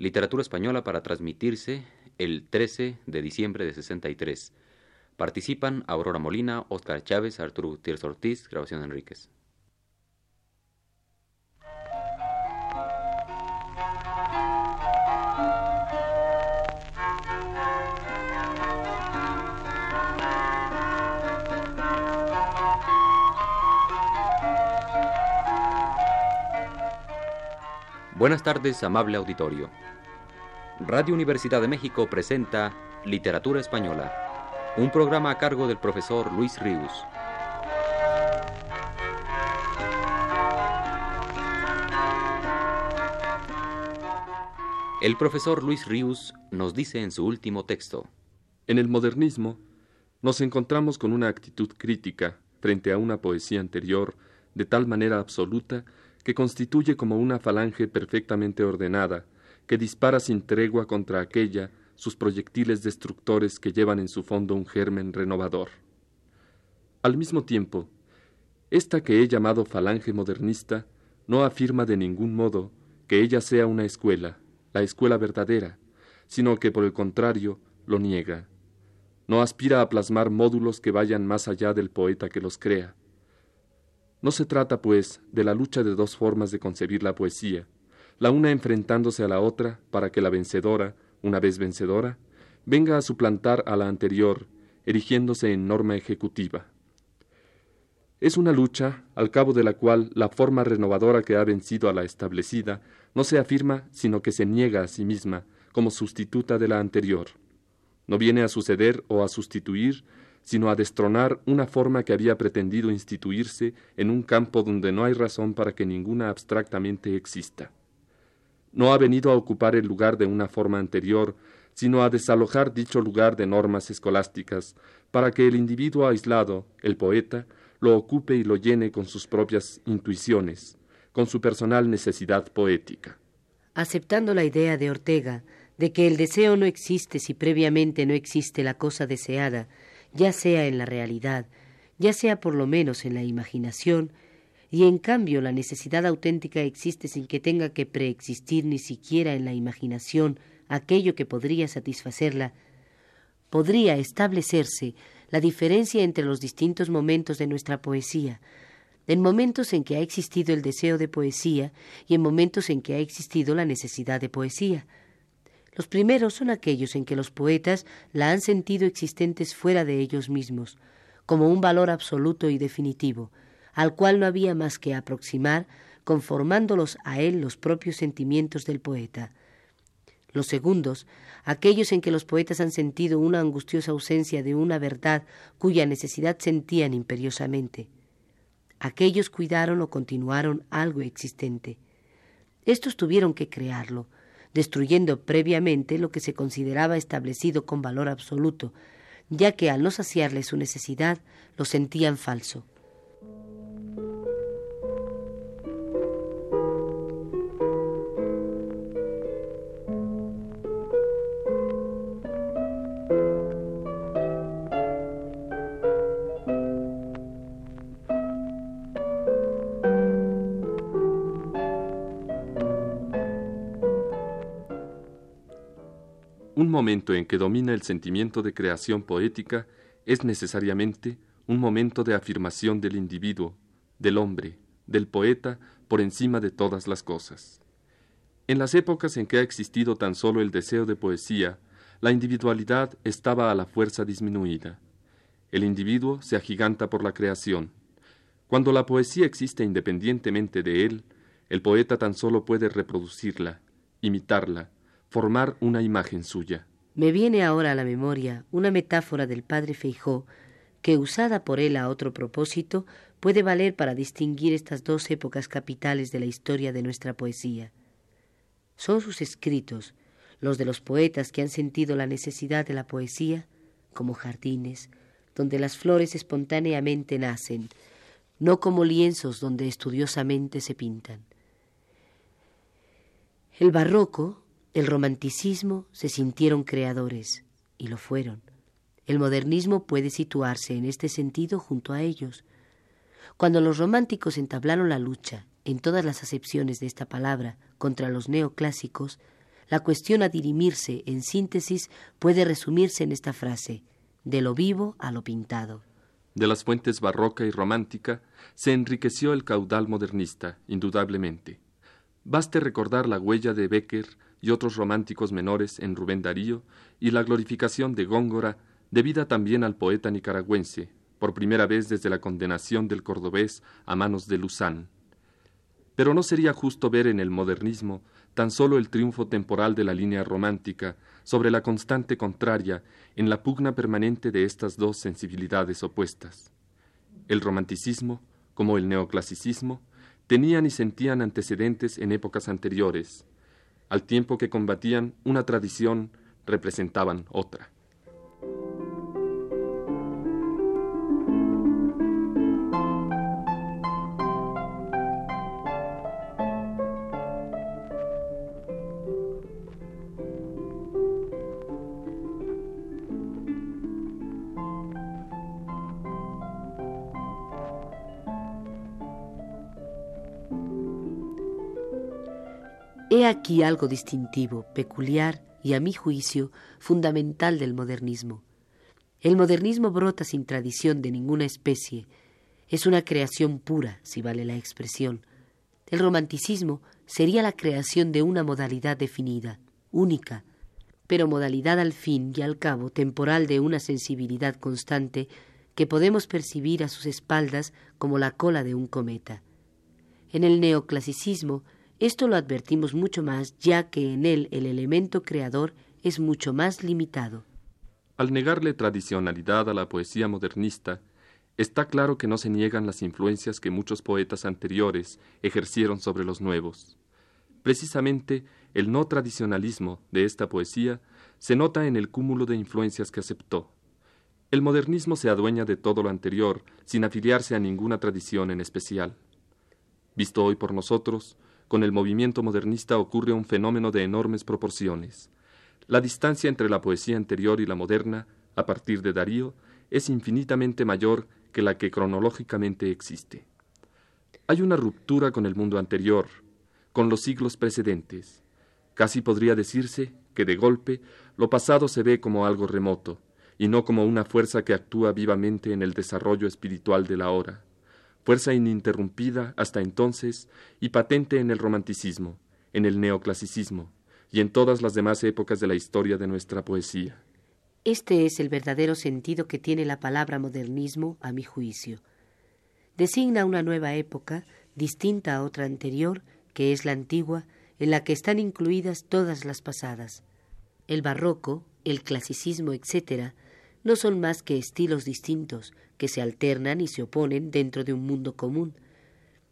literatura española para transmitirse el 13 de diciembre de 63. Participan Aurora Molina, Óscar Chávez, Arturo Gutiérrez Ortiz, grabación Enríquez. Buenas tardes, amable auditorio. Radio Universidad de México presenta Literatura Española, un programa a cargo del profesor Luis Ríos. El profesor Luis Ríos nos dice en su último texto. En el modernismo nos encontramos con una actitud crítica frente a una poesía anterior de tal manera absoluta que constituye como una falange perfectamente ordenada, que dispara sin tregua contra aquella sus proyectiles destructores que llevan en su fondo un germen renovador. Al mismo tiempo, esta que he llamado falange modernista no afirma de ningún modo que ella sea una escuela, la escuela verdadera, sino que por el contrario lo niega. No aspira a plasmar módulos que vayan más allá del poeta que los crea, no se trata, pues, de la lucha de dos formas de concebir la poesía, la una enfrentándose a la otra para que la vencedora, una vez vencedora, venga a suplantar a la anterior, erigiéndose en norma ejecutiva. Es una lucha, al cabo de la cual la forma renovadora que ha vencido a la establecida no se afirma, sino que se niega a sí misma como sustituta de la anterior. No viene a suceder o a sustituir, sino a destronar una forma que había pretendido instituirse en un campo donde no hay razón para que ninguna abstractamente exista. No ha venido a ocupar el lugar de una forma anterior, sino a desalojar dicho lugar de normas escolásticas, para que el individuo aislado, el poeta, lo ocupe y lo llene con sus propias intuiciones, con su personal necesidad poética. Aceptando la idea de Ortega de que el deseo no existe si previamente no existe la cosa deseada, ya sea en la realidad, ya sea por lo menos en la imaginación, y en cambio la necesidad auténtica existe sin que tenga que preexistir ni siquiera en la imaginación aquello que podría satisfacerla, podría establecerse la diferencia entre los distintos momentos de nuestra poesía, en momentos en que ha existido el deseo de poesía y en momentos en que ha existido la necesidad de poesía, los primeros son aquellos en que los poetas la han sentido existentes fuera de ellos mismos, como un valor absoluto y definitivo, al cual no había más que aproximar, conformándolos a él los propios sentimientos del poeta. Los segundos, aquellos en que los poetas han sentido una angustiosa ausencia de una verdad cuya necesidad sentían imperiosamente. Aquellos cuidaron o continuaron algo existente. Estos tuvieron que crearlo, destruyendo previamente lo que se consideraba establecido con valor absoluto, ya que al no saciarle su necesidad lo sentían falso. Momento en que domina el sentimiento de creación poética es necesariamente un momento de afirmación del individuo, del hombre, del poeta, por encima de todas las cosas. En las épocas en que ha existido tan solo el deseo de poesía, la individualidad estaba a la fuerza disminuida. El individuo se agiganta por la creación. Cuando la poesía existe independientemente de él, el poeta tan solo puede reproducirla, imitarla, formar una imagen suya. Me viene ahora a la memoria una metáfora del padre Feijó que, usada por él a otro propósito, puede valer para distinguir estas dos épocas capitales de la historia de nuestra poesía. Son sus escritos, los de los poetas que han sentido la necesidad de la poesía, como jardines, donde las flores espontáneamente nacen, no como lienzos donde estudiosamente se pintan. El barroco, el romanticismo se sintieron creadores, y lo fueron. El modernismo puede situarse en este sentido junto a ellos. Cuando los románticos entablaron la lucha, en todas las acepciones de esta palabra, contra los neoclásicos, La cuestión a dirimirse, en síntesis, puede resumirse en esta frase, de lo vivo a lo pintado. De las fuentes barroca y romántica se enriqueció el caudal modernista, indudablemente. Baste recordar la huella de Becker y otros románticos menores en Rubén Darío y la glorificación de Góngora, debida también al poeta nicaragüense, por primera vez desde la condenación del cordobés a manos de Luzán. Pero no sería justo ver en el modernismo tan solo el triunfo temporal de la línea romántica sobre la constante contraria en la pugna permanente de estas dos sensibilidades opuestas. El romanticismo, como el neoclasicismo, tenían y sentían antecedentes en épocas anteriores, al tiempo que combatían una tradición, representaban otra. Aquí algo distintivo, peculiar y, a mi juicio, fundamental del modernismo. El modernismo brota sin tradición de ninguna especie. Es una creación pura, si vale la expresión. El romanticismo sería la creación de una modalidad definida, única, pero modalidad al fin y al cabo temporal de una sensibilidad constante que podemos percibir a sus espaldas como la cola de un cometa. En el neoclasicismo, esto lo advertimos mucho más ya que en él el elemento creador es mucho más limitado. Al negarle tradicionalidad a la poesía modernista, está claro que no se niegan las influencias que muchos poetas anteriores ejercieron sobre los nuevos. Precisamente el no tradicionalismo de esta poesía se nota en el cúmulo de influencias que aceptó. El modernismo se adueña de todo lo anterior sin afiliarse a ninguna tradición en especial. Visto hoy por nosotros, con el movimiento modernista ocurre un fenómeno de enormes proporciones. La distancia entre la poesía anterior y la moderna, a partir de Darío, es infinitamente mayor que la que cronológicamente existe. Hay una ruptura con el mundo anterior, con los siglos precedentes. Casi podría decirse que de golpe lo pasado se ve como algo remoto, y no como una fuerza que actúa vivamente en el desarrollo espiritual de la hora fuerza ininterrumpida hasta entonces y patente en el romanticismo, en el neoclasicismo y en todas las demás épocas de la historia de nuestra poesía. Este es el verdadero sentido que tiene la palabra modernismo, a mi juicio. Designa una nueva época, distinta a otra anterior, que es la antigua, en la que están incluidas todas las pasadas. El barroco, el clasicismo, etc., no son más que estilos distintos que se alternan y se oponen dentro de un mundo común.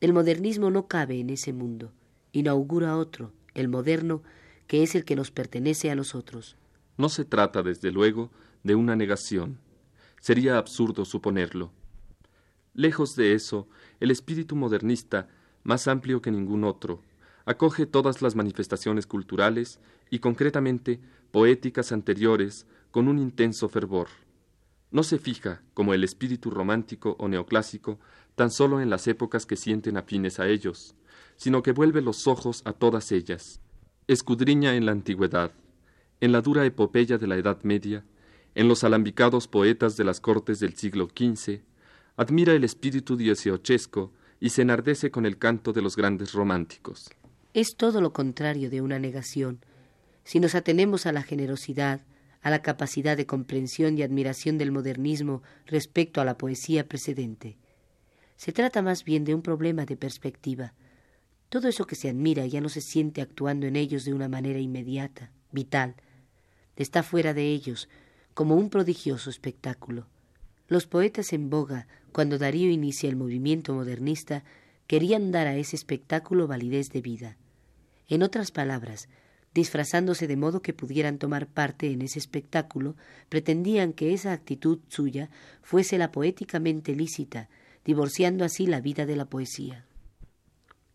El modernismo no cabe en ese mundo, inaugura otro, el moderno, que es el que nos pertenece a nosotros. No se trata, desde luego, de una negación. Sería absurdo suponerlo. Lejos de eso, el espíritu modernista, más amplio que ningún otro, acoge todas las manifestaciones culturales y concretamente poéticas anteriores con un intenso fervor. No se fija, como el espíritu romántico o neoclásico, tan solo en las épocas que sienten afines a ellos, sino que vuelve los ojos a todas ellas. Escudriña en la antigüedad, en la dura epopeya de la Edad Media, en los alambicados poetas de las cortes del siglo XV, admira el espíritu dieciochesco y se enardece con el canto de los grandes románticos. Es todo lo contrario de una negación. Si nos atenemos a la generosidad, a la capacidad de comprensión y admiración del modernismo respecto a la poesía precedente. Se trata más bien de un problema de perspectiva. Todo eso que se admira ya no se siente actuando en ellos de una manera inmediata, vital. Está fuera de ellos, como un prodigioso espectáculo. Los poetas en boga, cuando Darío inicia el movimiento modernista, querían dar a ese espectáculo validez de vida. En otras palabras, disfrazándose de modo que pudieran tomar parte en ese espectáculo, pretendían que esa actitud suya fuese la poéticamente lícita, divorciando así la vida de la poesía.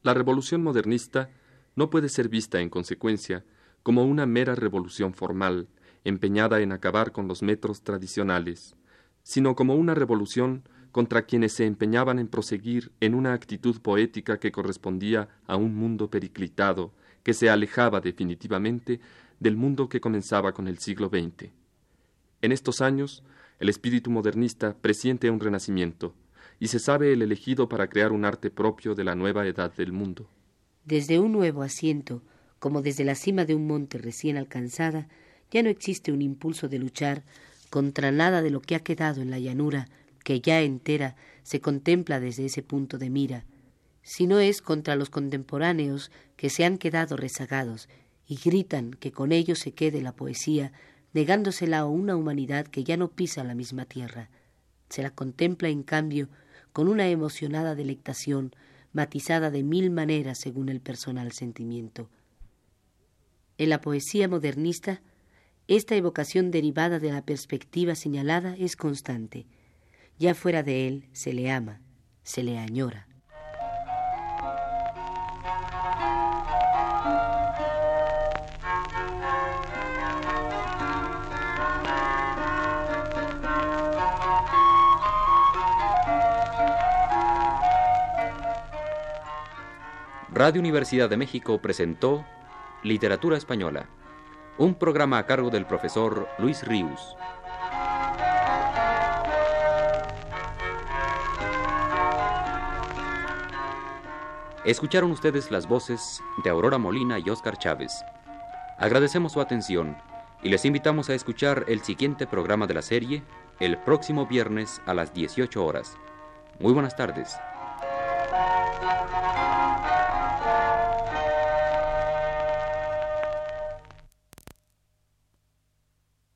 La revolución modernista no puede ser vista, en consecuencia, como una mera revolución formal, empeñada en acabar con los metros tradicionales, sino como una revolución contra quienes se empeñaban en proseguir en una actitud poética que correspondía a un mundo periclitado, que se alejaba definitivamente del mundo que comenzaba con el siglo XX. En estos años, el espíritu modernista presiente un renacimiento, y se sabe el elegido para crear un arte propio de la nueva edad del mundo. Desde un nuevo asiento, como desde la cima de un monte recién alcanzada, ya no existe un impulso de luchar contra nada de lo que ha quedado en la llanura, que ya entera se contempla desde ese punto de mira, sino es contra los contemporáneos que se han quedado rezagados y gritan que con ellos se quede la poesía, negándosela a una humanidad que ya no pisa la misma tierra. Se la contempla, en cambio, con una emocionada delectación, matizada de mil maneras según el personal sentimiento. En la poesía modernista, esta evocación derivada de la perspectiva señalada es constante. Ya fuera de él se le ama, se le añora. Radio Universidad de México presentó Literatura Española, un programa a cargo del profesor Luis Ríos. Escucharon ustedes las voces de Aurora Molina y Óscar Chávez. Agradecemos su atención y les invitamos a escuchar el siguiente programa de la serie el próximo viernes a las 18 horas. Muy buenas tardes.